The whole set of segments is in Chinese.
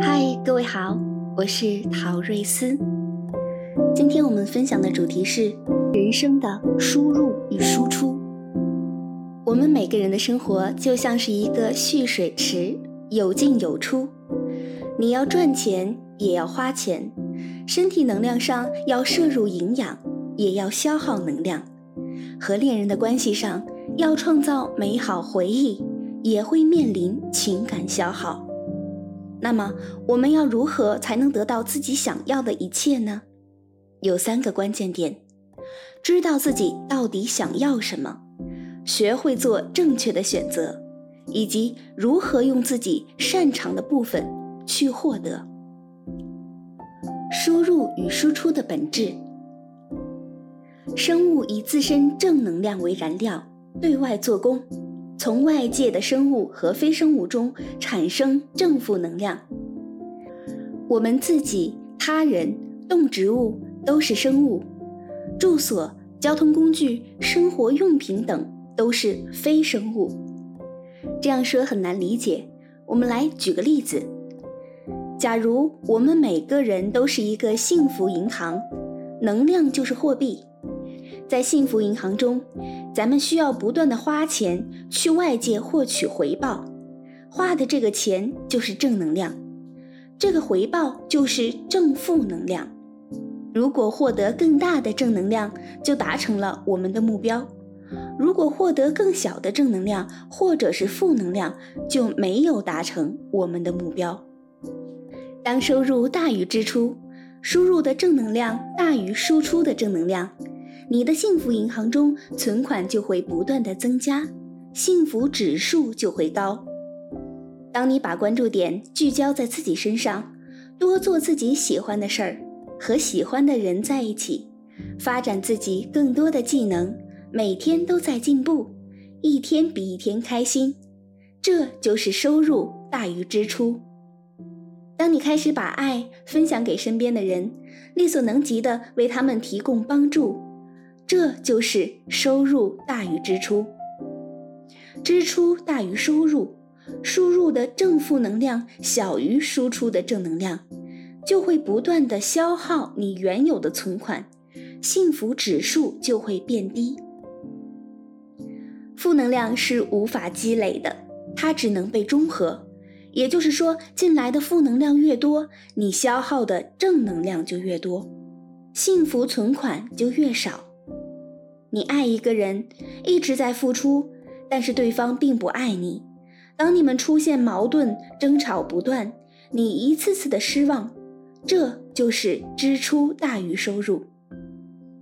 嗨，各位好，我是陶瑞斯。今天我们分享的主题是人生的输入与输出。我们每个人的生活就像是一个蓄水池，有进有出。你要赚钱，也要花钱；身体能量上要摄入营养，也要消耗能量。和恋人的关系上，要创造美好回忆，也会面临情感消耗。那么，我们要如何才能得到自己想要的一切呢？有三个关键点：知道自己到底想要什么，学会做正确的选择，以及如何用自己擅长的部分去获得。输入与输出的本质。生物以自身正能量为燃料，对外做功。从外界的生物和非生物中产生正负能量。我们自己、他人、动植物都是生物，住所、交通工具、生活用品等都是非生物。这样说很难理解，我们来举个例子：假如我们每个人都是一个幸福银行，能量就是货币。在幸福银行中，咱们需要不断的花钱去外界获取回报，花的这个钱就是正能量，这个回报就是正负能量。如果获得更大的正能量，就达成了我们的目标；如果获得更小的正能量或者是负能量，就没有达成我们的目标。当收入大于支出，输入的正能量大于输出的正能量。你的幸福银行中存款就会不断的增加，幸福指数就会高。当你把关注点聚焦在自己身上，多做自己喜欢的事儿，和喜欢的人在一起，发展自己更多的技能，每天都在进步，一天比一天开心，这就是收入大于支出。当你开始把爱分享给身边的人，力所能及的为他们提供帮助。这就是收入大于支出，支出大于收入，输入的正负能量小于输出的正能量，就会不断的消耗你原有的存款，幸福指数就会变低。负能量是无法积累的，它只能被中和，也就是说，进来的负能量越多，你消耗的正能量就越多，幸福存款就越少。你爱一个人，一直在付出，但是对方并不爱你。当你们出现矛盾、争吵不断，你一次次的失望，这就是支出大于收入。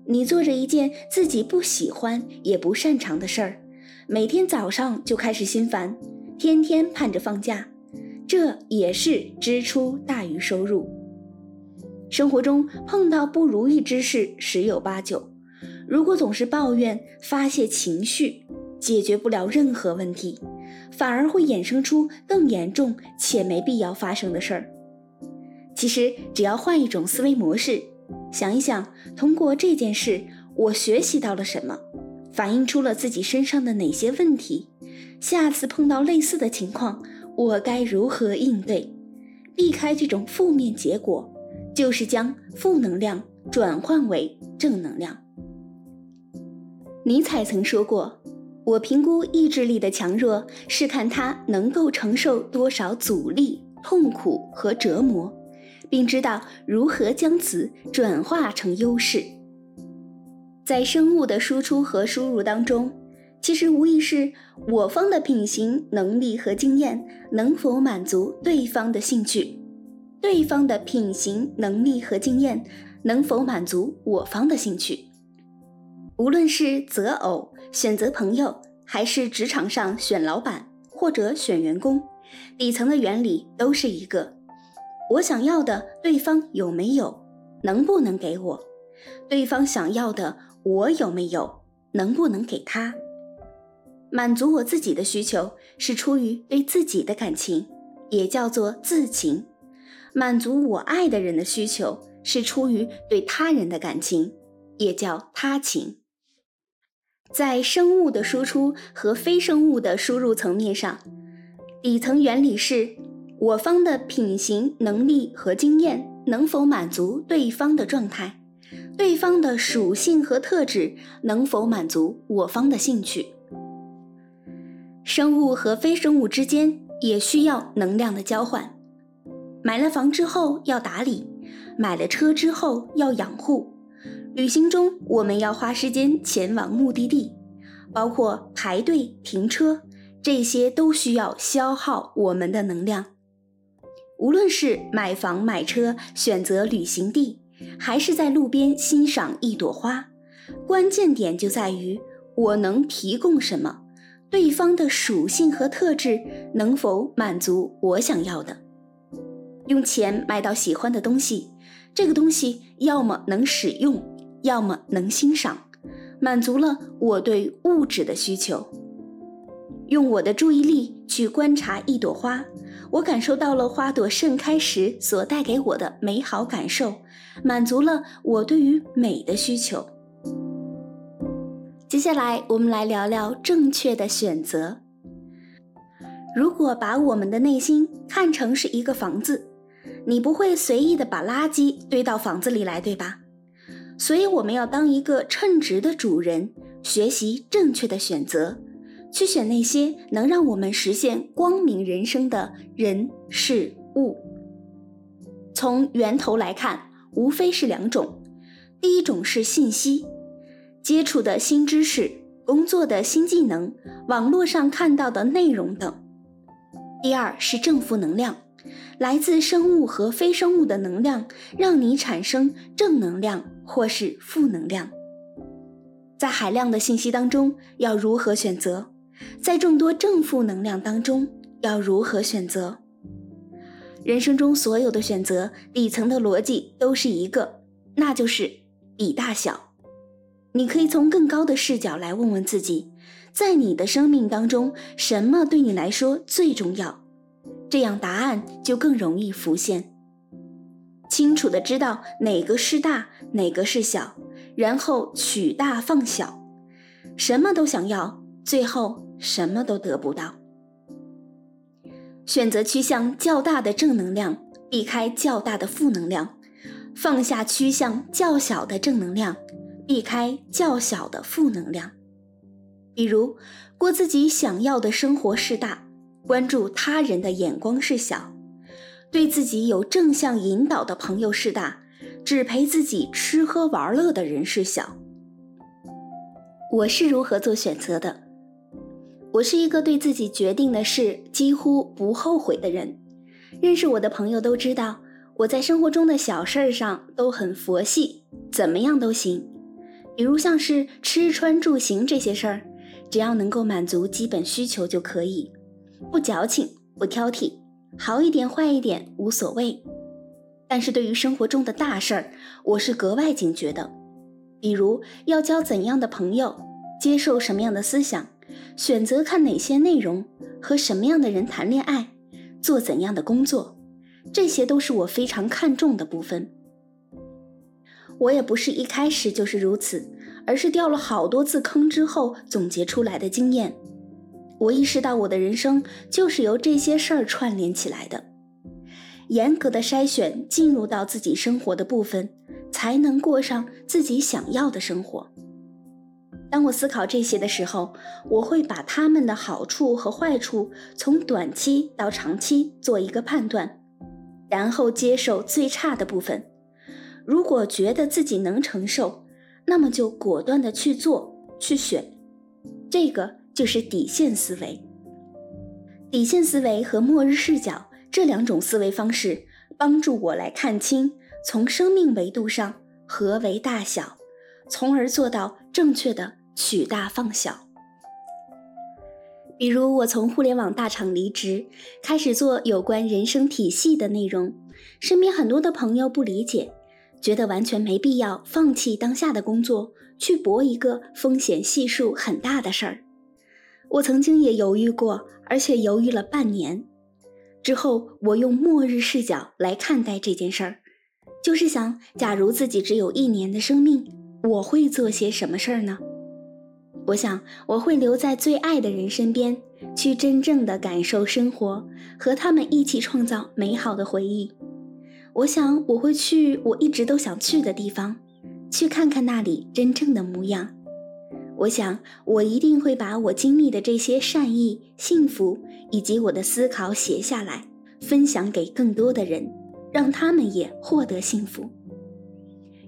你做着一件自己不喜欢也不擅长的事儿，每天早上就开始心烦，天天盼着放假，这也是支出大于收入。生活中碰到不如意之事十有八九。如果总是抱怨、发泄情绪，解决不了任何问题，反而会衍生出更严重且没必要发生的事儿。其实，只要换一种思维模式，想一想，通过这件事，我学习到了什么，反映出了自己身上的哪些问题，下次碰到类似的情况，我该如何应对，避开这种负面结果，就是将负能量转换为正能量。尼采曾说过：“我评估意志力的强弱，是看他能够承受多少阻力、痛苦和折磨，并知道如何将此转化成优势。”在生物的输出和输入当中，其实无疑是我方的品行、能力和经验能否满足对方的兴趣，对方的品行、能力和经验能否满足我方的兴趣。无论是择偶、选择朋友，还是职场上选老板或者选员工，底层的原理都是一个：我想要的对方有没有，能不能给我；对方想要的我有没有，能不能给他。满足我自己的需求是出于对自己的感情，也叫做自情；满足我爱的人的需求是出于对他人的感情，也叫他情。在生物的输出和非生物的输入层面上，底层原理是我方的品行、能力和经验能否满足对方的状态，对方的属性和特质能否满足我方的兴趣。生物和非生物之间也需要能量的交换。买了房之后要打理，买了车之后要养护。旅行中我们要花时间前往目的地，包括排队、停车，这些都需要消耗我们的能量。无论是买房买车、选择旅行地，还是在路边欣赏一朵花，关键点就在于我能提供什么。对方的属性和特质能否满足我想要的？用钱买到喜欢的东西，这个东西要么能使用，要么能欣赏，满足了我对物质的需求。用我的注意力去观察一朵花，我感受到了花朵盛开时所带给我的美好感受，满足了我对于美的需求。接下来，我们来聊聊正确的选择。如果把我们的内心看成是一个房子，你不会随意的把垃圾堆到房子里来，对吧？所以，我们要当一个称职的主人，学习正确的选择，去选那些能让我们实现光明人生的人事物。从源头来看，无非是两种，第一种是信息。接触的新知识、工作的新技能、网络上看到的内容等。第二是正负能量，来自生物和非生物的能量，让你产生正能量或是负能量。在海量的信息当中，要如何选择？在众多正负能量当中，要如何选择？人生中所有的选择，底层的逻辑都是一个，那就是比大小。你可以从更高的视角来问问自己，在你的生命当中，什么对你来说最重要？这样答案就更容易浮现。清楚的知道哪个是大，哪个是小，然后取大放小。什么都想要，最后什么都得不到。选择趋向较大的正能量，避开较大的负能量，放下趋向较小的正能量。避开较小的负能量，比如过自己想要的生活是大，关注他人的眼光是小；对自己有正向引导的朋友是大，只陪自己吃喝玩乐的人是小。我是如何做选择的？我是一个对自己决定的事几乎不后悔的人。认识我的朋友都知道，我在生活中的小事儿上都很佛系，怎么样都行。比如像是吃穿住行这些事儿，只要能够满足基本需求就可以，不矫情不挑剔，好一点坏一点无所谓。但是对于生活中的大事儿，我是格外警觉的。比如要交怎样的朋友，接受什么样的思想，选择看哪些内容，和什么样的人谈恋爱，做怎样的工作，这些都是我非常看重的部分。我也不是一开始就是如此，而是掉了好多次坑之后总结出来的经验。我意识到我的人生就是由这些事儿串联起来的，严格的筛选进入到自己生活的部分，才能过上自己想要的生活。当我思考这些的时候，我会把他们的好处和坏处从短期到长期做一个判断，然后接受最差的部分。如果觉得自己能承受，那么就果断的去做、去选，这个就是底线思维。底线思维和末日视角这两种思维方式，帮助我来看清从生命维度上何为大小，从而做到正确的取大放小。比如，我从互联网大厂离职，开始做有关人生体系的内容，身边很多的朋友不理解。觉得完全没必要放弃当下的工作，去搏一个风险系数很大的事儿。我曾经也犹豫过，而且犹豫了半年。之后，我用末日视角来看待这件事儿，就是想，假如自己只有一年的生命，我会做些什么事儿呢？我想我会留在最爱的人身边，去真正的感受生活，和他们一起创造美好的回忆。我想我会去我一直都想去的地方，去看看那里真正的模样。我想我一定会把我经历的这些善意、幸福以及我的思考写下来，分享给更多的人，让他们也获得幸福。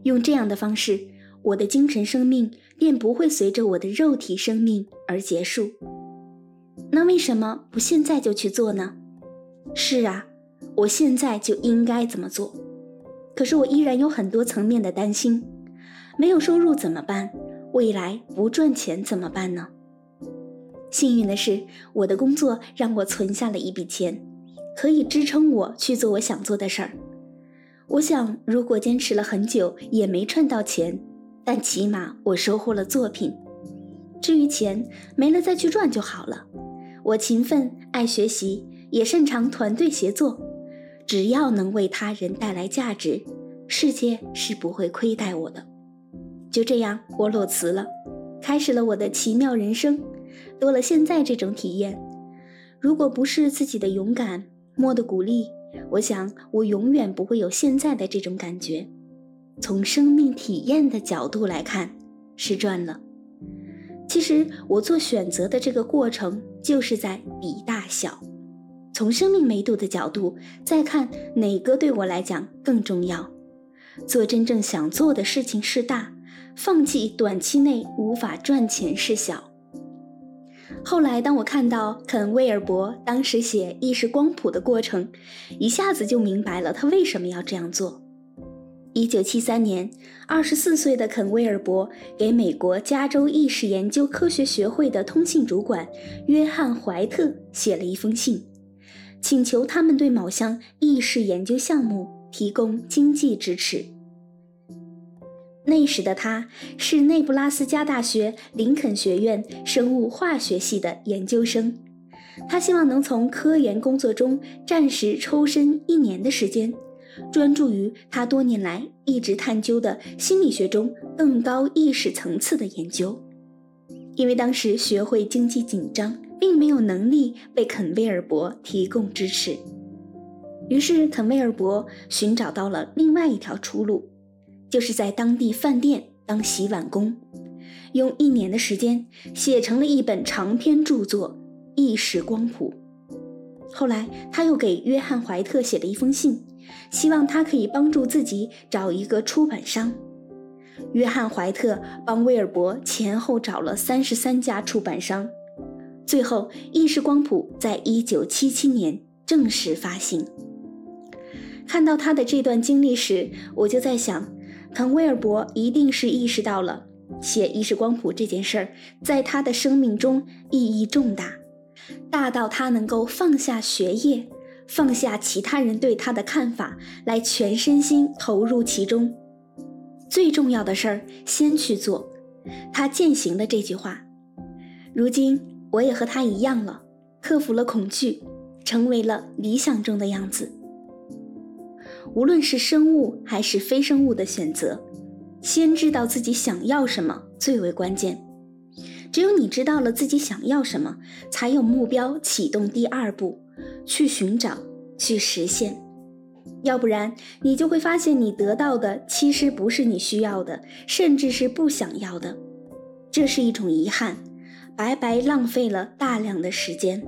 用这样的方式，我的精神生命。便不会随着我的肉体生命而结束。那为什么不现在就去做呢？是啊，我现在就应该怎么做。可是我依然有很多层面的担心：没有收入怎么办？未来不赚钱怎么办呢？幸运的是，我的工作让我存下了一笔钱，可以支撑我去做我想做的事儿。我想，如果坚持了很久也没赚到钱。但起码我收获了作品，至于钱没了再去赚就好了。我勤奋、爱学习，也擅长团队协作。只要能为他人带来价值，世界是不会亏待我的。就这样，我裸辞了，开始了我的奇妙人生，多了现在这种体验。如果不是自己的勇敢、莫的鼓励，我想我永远不会有现在的这种感觉。从生命体验的角度来看，是赚了。其实我做选择的这个过程，就是在比大小。从生命维度的角度再看，哪个对我来讲更重要？做真正想做的事情是大，放弃短期内无法赚钱事小。后来，当我看到肯·威尔伯当时写意识光谱的过程，一下子就明白了他为什么要这样做。一九七三年，二十四岁的肯·威尔伯给美国加州意识研究科学学会的通信主管约翰·怀特写了一封信，请求他们对某项意识研究项目提供经济支持。那时的他是内布拉斯加大学林肯学院生物化学系的研究生，他希望能从科研工作中暂时抽身一年的时间。专注于他多年来一直探究的心理学中更高意识层次的研究，因为当时学会经济紧张，并没有能力为肯威尔伯提供支持，于是肯威尔伯寻找到了另外一条出路，就是在当地饭店当洗碗工，用一年的时间写成了一本长篇著作《意识光谱》。后来他又给约翰怀特写了一封信。希望他可以帮助自己找一个出版商。约翰·怀特帮威尔伯前后找了三十三家出版商，最后《意识光谱》在一九七七年正式发行。看到他的这段经历时，我就在想，肯·威尔伯一定是意识到了写《意识光谱》这件事儿在他的生命中意义重大，大到他能够放下学业。放下其他人对他的看法，来全身心投入其中。最重要的事儿，先去做。他践行了这句话。如今，我也和他一样了，克服了恐惧，成为了理想中的样子。无论是生物还是非生物的选择，先知道自己想要什么最为关键。只有你知道了自己想要什么，才有目标启动第二步。去寻找，去实现，要不然你就会发现你得到的其实不是你需要的，甚至是不想要的。这是一种遗憾，白白浪费了大量的时间。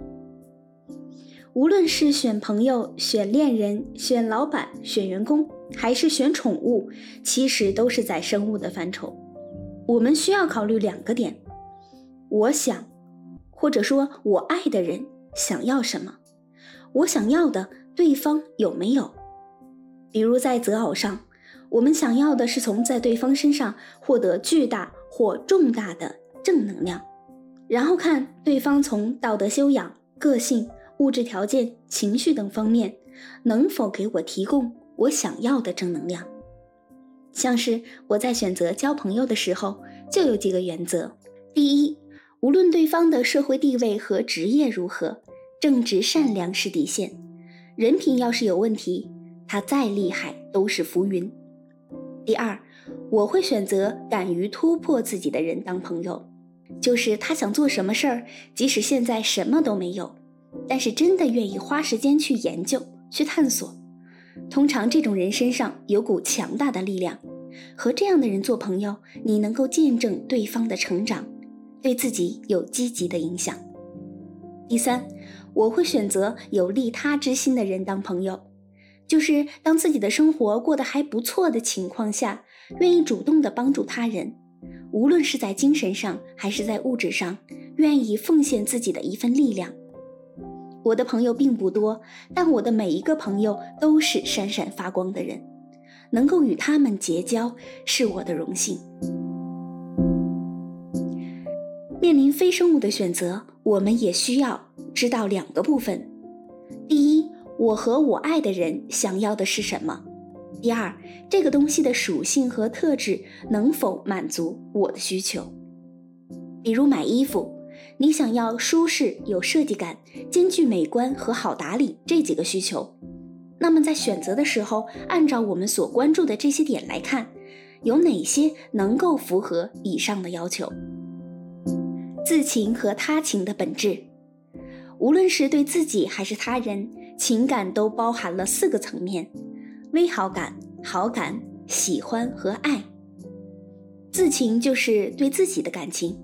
无论是选朋友、选恋人、选老板、选员工，还是选宠物，其实都是在生物的范畴。我们需要考虑两个点：我想，或者说我爱的人想要什么。我想要的，对方有没有？比如在择偶上，我们想要的是从在对方身上获得巨大或重大的正能量，然后看对方从道德修养、个性、物质条件、情绪等方面能否给我提供我想要的正能量。像是我在选择交朋友的时候，就有几个原则：第一，无论对方的社会地位和职业如何。正直善良是底线，人品要是有问题，他再厉害都是浮云。第二，我会选择敢于突破自己的人当朋友，就是他想做什么事儿，即使现在什么都没有，但是真的愿意花时间去研究、去探索。通常这种人身上有股强大的力量，和这样的人做朋友，你能够见证对方的成长，对自己有积极的影响。第三，我会选择有利他之心的人当朋友，就是当自己的生活过得还不错的情况下，愿意主动的帮助他人。无论是在精神上还是在物质上，愿意奉献自己的一份力量。我的朋友并不多，但我的每一个朋友都是闪闪发光的人，能够与他们结交是我的荣幸。面临非生物的选择，我们也需要知道两个部分：第一，我和我爱的人想要的是什么。第二，这个东西的属性和特质能否满足我的需求？比如买衣服，你想要舒适、有设计感，兼具美观和好打理这几个需求，那么在选择的时候，按照我们所关注的这些点来看，有哪些能够符合以上的要求？自情和他情的本质，无论是对自己还是他人，情感都包含了四个层面。微好感、好感、喜欢和爱，自情就是对自己的感情。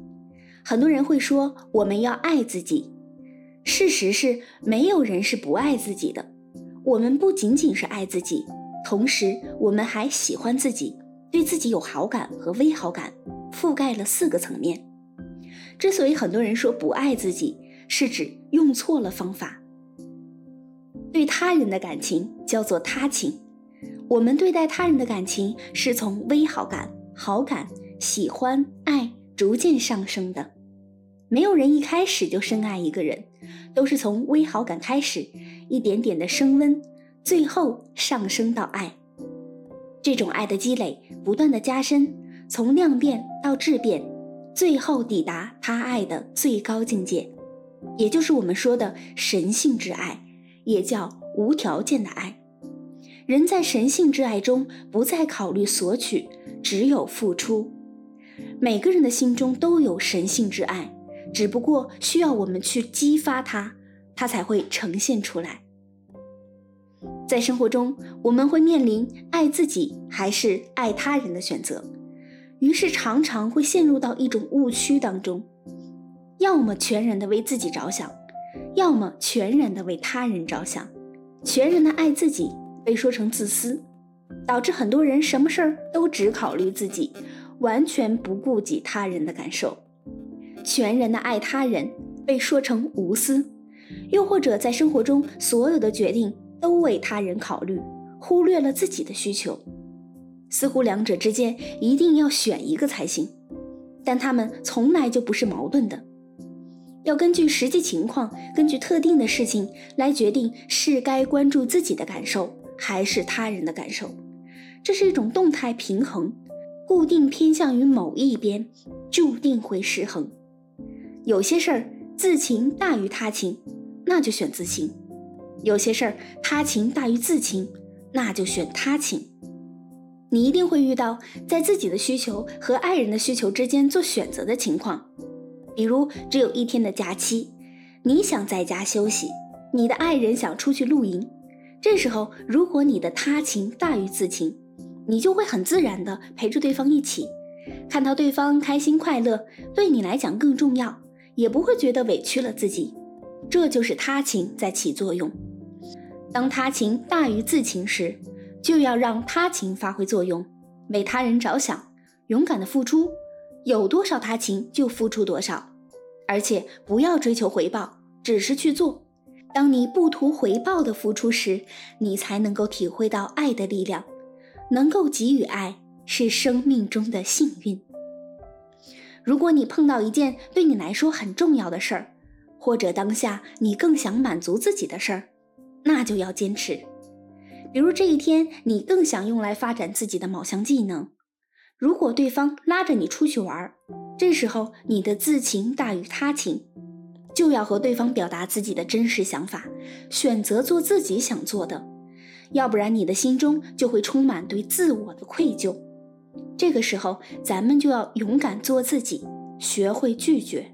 很多人会说我们要爱自己，事实是没有人是不爱自己的。我们不仅仅是爱自己，同时我们还喜欢自己，对自己有好感和微好感，覆盖了四个层面。之所以很多人说不爱自己，是指用错了方法。对他人的感情叫做他情。我们对待他人的感情是从微好感、好感、喜欢、爱逐渐上升的。没有人一开始就深爱一个人，都是从微好感开始，一点点的升温，最后上升到爱。这种爱的积累，不断的加深，从量变到质变，最后抵达他爱的最高境界，也就是我们说的神性之爱，也叫无条件的爱。人在神性之爱中，不再考虑索取，只有付出。每个人的心中都有神性之爱，只不过需要我们去激发它，它才会呈现出来。在生活中，我们会面临爱自己还是爱他人的选择，于是常常会陷入到一种误区当中：要么全然的为自己着想，要么全然的为他人着想，全然的爱自己。被说成自私，导致很多人什么事儿都只考虑自己，完全不顾及他人的感受；全然的爱他人被说成无私，又或者在生活中所有的决定都为他人考虑，忽略了自己的需求。似乎两者之间一定要选一个才行，但他们从来就不是矛盾的，要根据实际情况，根据特定的事情来决定是该关注自己的感受。还是他人的感受，这是一种动态平衡，固定偏向于某一边，注定会失衡。有些事儿自情大于他情，那就选自情；有些事儿他情大于自情，那就选他情。你一定会遇到在自己的需求和爱人的需求之间做选择的情况，比如只有一天的假期，你想在家休息，你的爱人想出去露营。这时候，如果你的他情大于自情，你就会很自然的陪着对方一起，看到对方开心快乐，对你来讲更重要，也不会觉得委屈了自己。这就是他情在起作用。当他情大于自情时，就要让他情发挥作用，为他人着想，勇敢的付出，有多少他情就付出多少，而且不要追求回报，只是去做。当你不图回报的付出时，你才能够体会到爱的力量。能够给予爱是生命中的幸运。如果你碰到一件对你来说很重要的事儿，或者当下你更想满足自己的事儿，那就要坚持。比如这一天你更想用来发展自己的某项技能，如果对方拉着你出去玩，这时候你的自情大于他情。就要和对方表达自己的真实想法，选择做自己想做的，要不然你的心中就会充满对自我的愧疚。这个时候，咱们就要勇敢做自己，学会拒绝。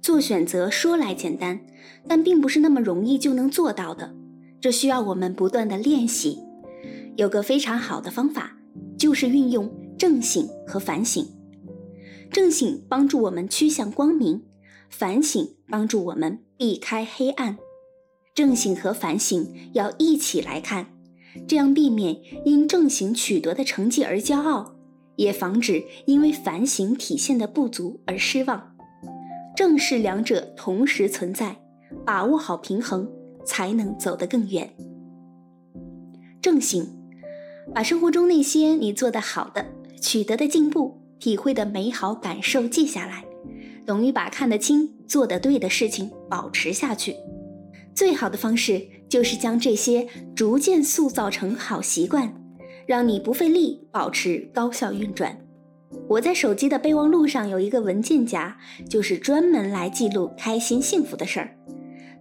做选择说来简单，但并不是那么容易就能做到的，这需要我们不断的练习。有个非常好的方法，就是运用正醒和反省。正醒帮助我们趋向光明，反省帮助我们避开黑暗。正醒和反省要一起来看，这样避免因正行取得的成绩而骄傲，也防止因为反省体现的不足而失望。正是两者同时存在，把握好平衡，才能走得更远。正行，把生活中那些你做得好的、取得的进步、体会的美好感受记下来，等于把看得清、做得对的事情保持下去。最好的方式就是将这些逐渐塑造成好习惯，让你不费力保持高效运转。我在手机的备忘录上有一个文件夹，就是专门来记录开心幸福的事儿。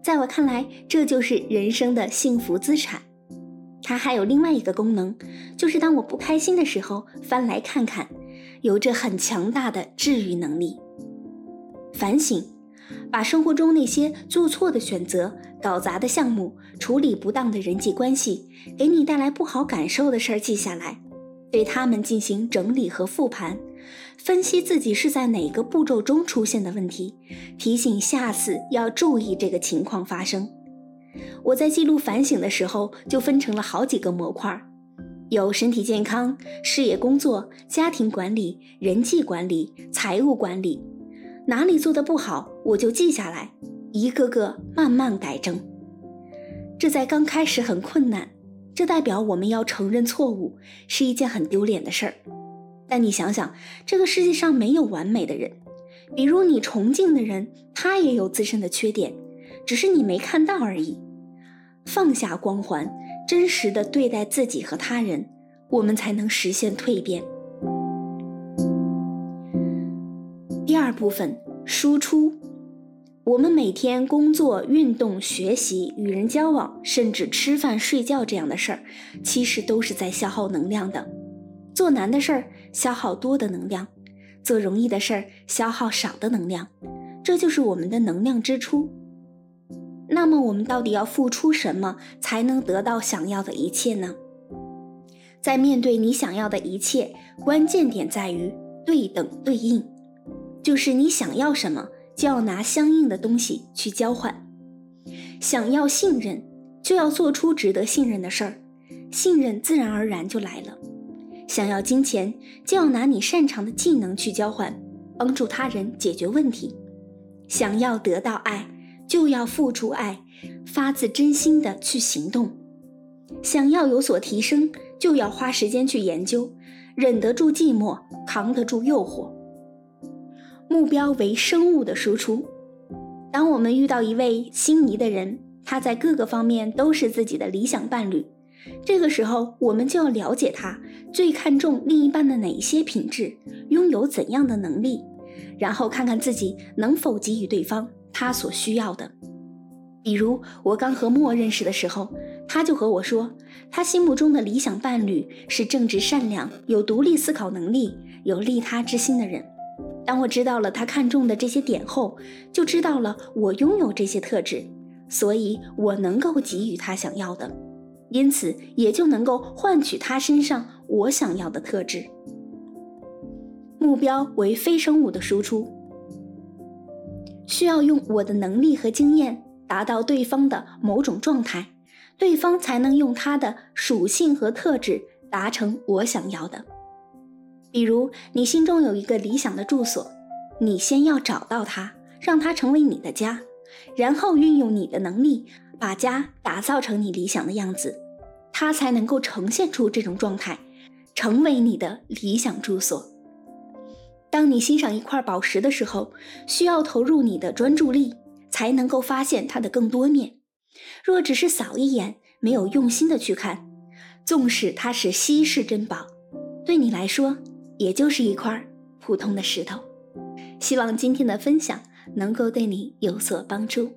在我看来，这就是人生的幸福资产。它还有另外一个功能，就是当我不开心的时候，翻来看看，有着很强大的治愈能力。反省，把生活中那些做错的选择、搞砸的项目、处理不当的人际关系，给你带来不好感受的事儿记下来。对他们进行整理和复盘，分析自己是在哪个步骤中出现的问题，提醒下次要注意这个情况发生。我在记录反省的时候，就分成了好几个模块，有身体健康、事业工作、家庭管理、人际管理、财务管理，哪里做的不好，我就记下来，一个个慢慢改正。这在刚开始很困难。这代表我们要承认错误是一件很丢脸的事儿，但你想想，这个世界上没有完美的人，比如你崇敬的人，他也有自身的缺点，只是你没看到而已。放下光环，真实的对待自己和他人，我们才能实现蜕变。二部分，输出。我们每天工作、运动、学习、与人交往，甚至吃饭、睡觉这样的事儿，其实都是在消耗能量的。做难的事儿消耗多的能量，做容易的事儿消耗少的能量，这就是我们的能量支出。那么，我们到底要付出什么才能得到想要的一切呢？在面对你想要的一切，关键点在于对等对应，就是你想要什么。就要拿相应的东西去交换。想要信任，就要做出值得信任的事儿，信任自然而然就来了。想要金钱，就要拿你擅长的技能去交换，帮助他人解决问题。想要得到爱，就要付出爱，发自真心的去行动。想要有所提升，就要花时间去研究，忍得住寂寞，扛得住诱惑。目标为生物的输出。当我们遇到一位心仪的人，他在各个方面都是自己的理想伴侣，这个时候我们就要了解他最看重另一半的哪一些品质，拥有怎样的能力，然后看看自己能否给予对方他所需要的。比如我刚和莫认识的时候，他就和我说，他心目中的理想伴侣是正直善良、有独立思考能力、有利他之心的人。当我知道了他看中的这些点后，就知道了我拥有这些特质，所以我能够给予他想要的，因此也就能够换取他身上我想要的特质。目标为非生物的输出，需要用我的能力和经验达到对方的某种状态，对方才能用他的属性和特质达成我想要的。比如，你心中有一个理想的住所，你先要找到它，让它成为你的家，然后运用你的能力把家打造成你理想的样子，它才能够呈现出这种状态，成为你的理想住所。当你欣赏一块宝石的时候，需要投入你的专注力，才能够发现它的更多面。若只是扫一眼，没有用心的去看，纵使它是稀世珍宝，对你来说。也就是一块普通的石头。希望今天的分享能够对你有所帮助。